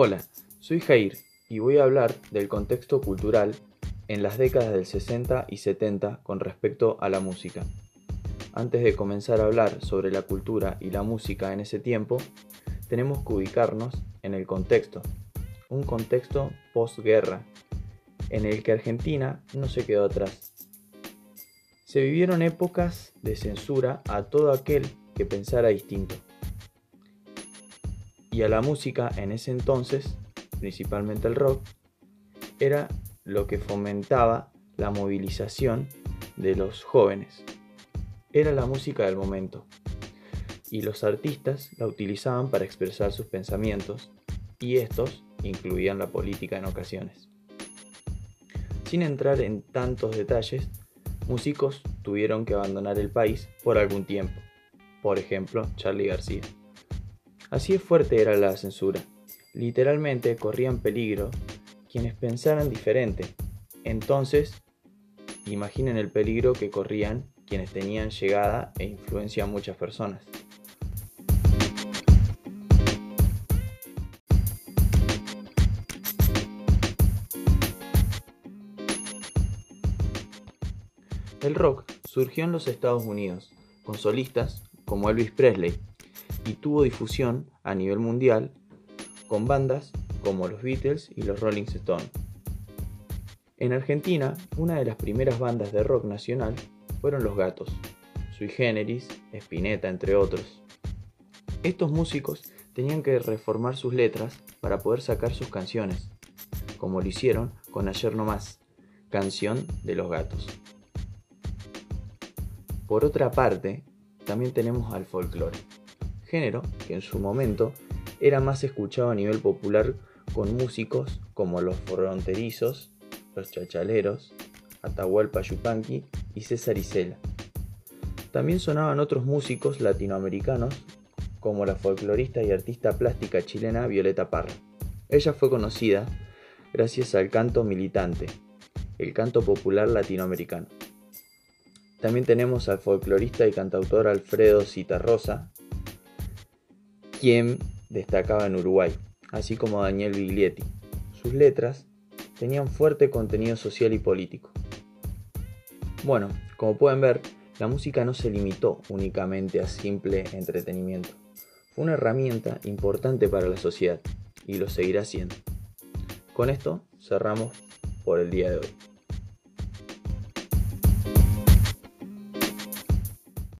Hola, soy Jair y voy a hablar del contexto cultural en las décadas del 60 y 70 con respecto a la música. Antes de comenzar a hablar sobre la cultura y la música en ese tiempo, tenemos que ubicarnos en el contexto, un contexto postguerra, en el que Argentina no se quedó atrás. Se vivieron épocas de censura a todo aquel que pensara distinto. Y a la música en ese entonces, principalmente el rock, era lo que fomentaba la movilización de los jóvenes. Era la música del momento. Y los artistas la utilizaban para expresar sus pensamientos, y estos incluían la política en ocasiones. Sin entrar en tantos detalles, músicos tuvieron que abandonar el país por algún tiempo. Por ejemplo, Charlie García. Así de fuerte era la censura. Literalmente corrían peligro quienes pensaran diferente. Entonces, imaginen el peligro que corrían quienes tenían llegada e influencia a muchas personas. El rock surgió en los Estados Unidos, con solistas como Elvis Presley, y tuvo difusión a nivel mundial con bandas como los Beatles y los Rolling Stones. En Argentina, una de las primeras bandas de rock nacional fueron Los Gatos, Sui Generis, Spinetta, entre otros. Estos músicos tenían que reformar sus letras para poder sacar sus canciones, como lo hicieron con Ayer No Más, canción de Los Gatos. Por otra parte, también tenemos al folclore género que en su momento era más escuchado a nivel popular con músicos como los fronterizos, los chachaleros, Atahualpa Yupanqui y César Isela. También sonaban otros músicos latinoamericanos como la folclorista y artista plástica chilena Violeta Parra. Ella fue conocida gracias al canto militante, el canto popular latinoamericano. También tenemos al folclorista y cantautor Alfredo Citarrosa, quien destacaba en Uruguay, así como Daniel Biglietti. Sus letras tenían fuerte contenido social y político. Bueno, como pueden ver, la música no se limitó únicamente a simple entretenimiento. Fue una herramienta importante para la sociedad y lo seguirá siendo. Con esto cerramos por el día de hoy.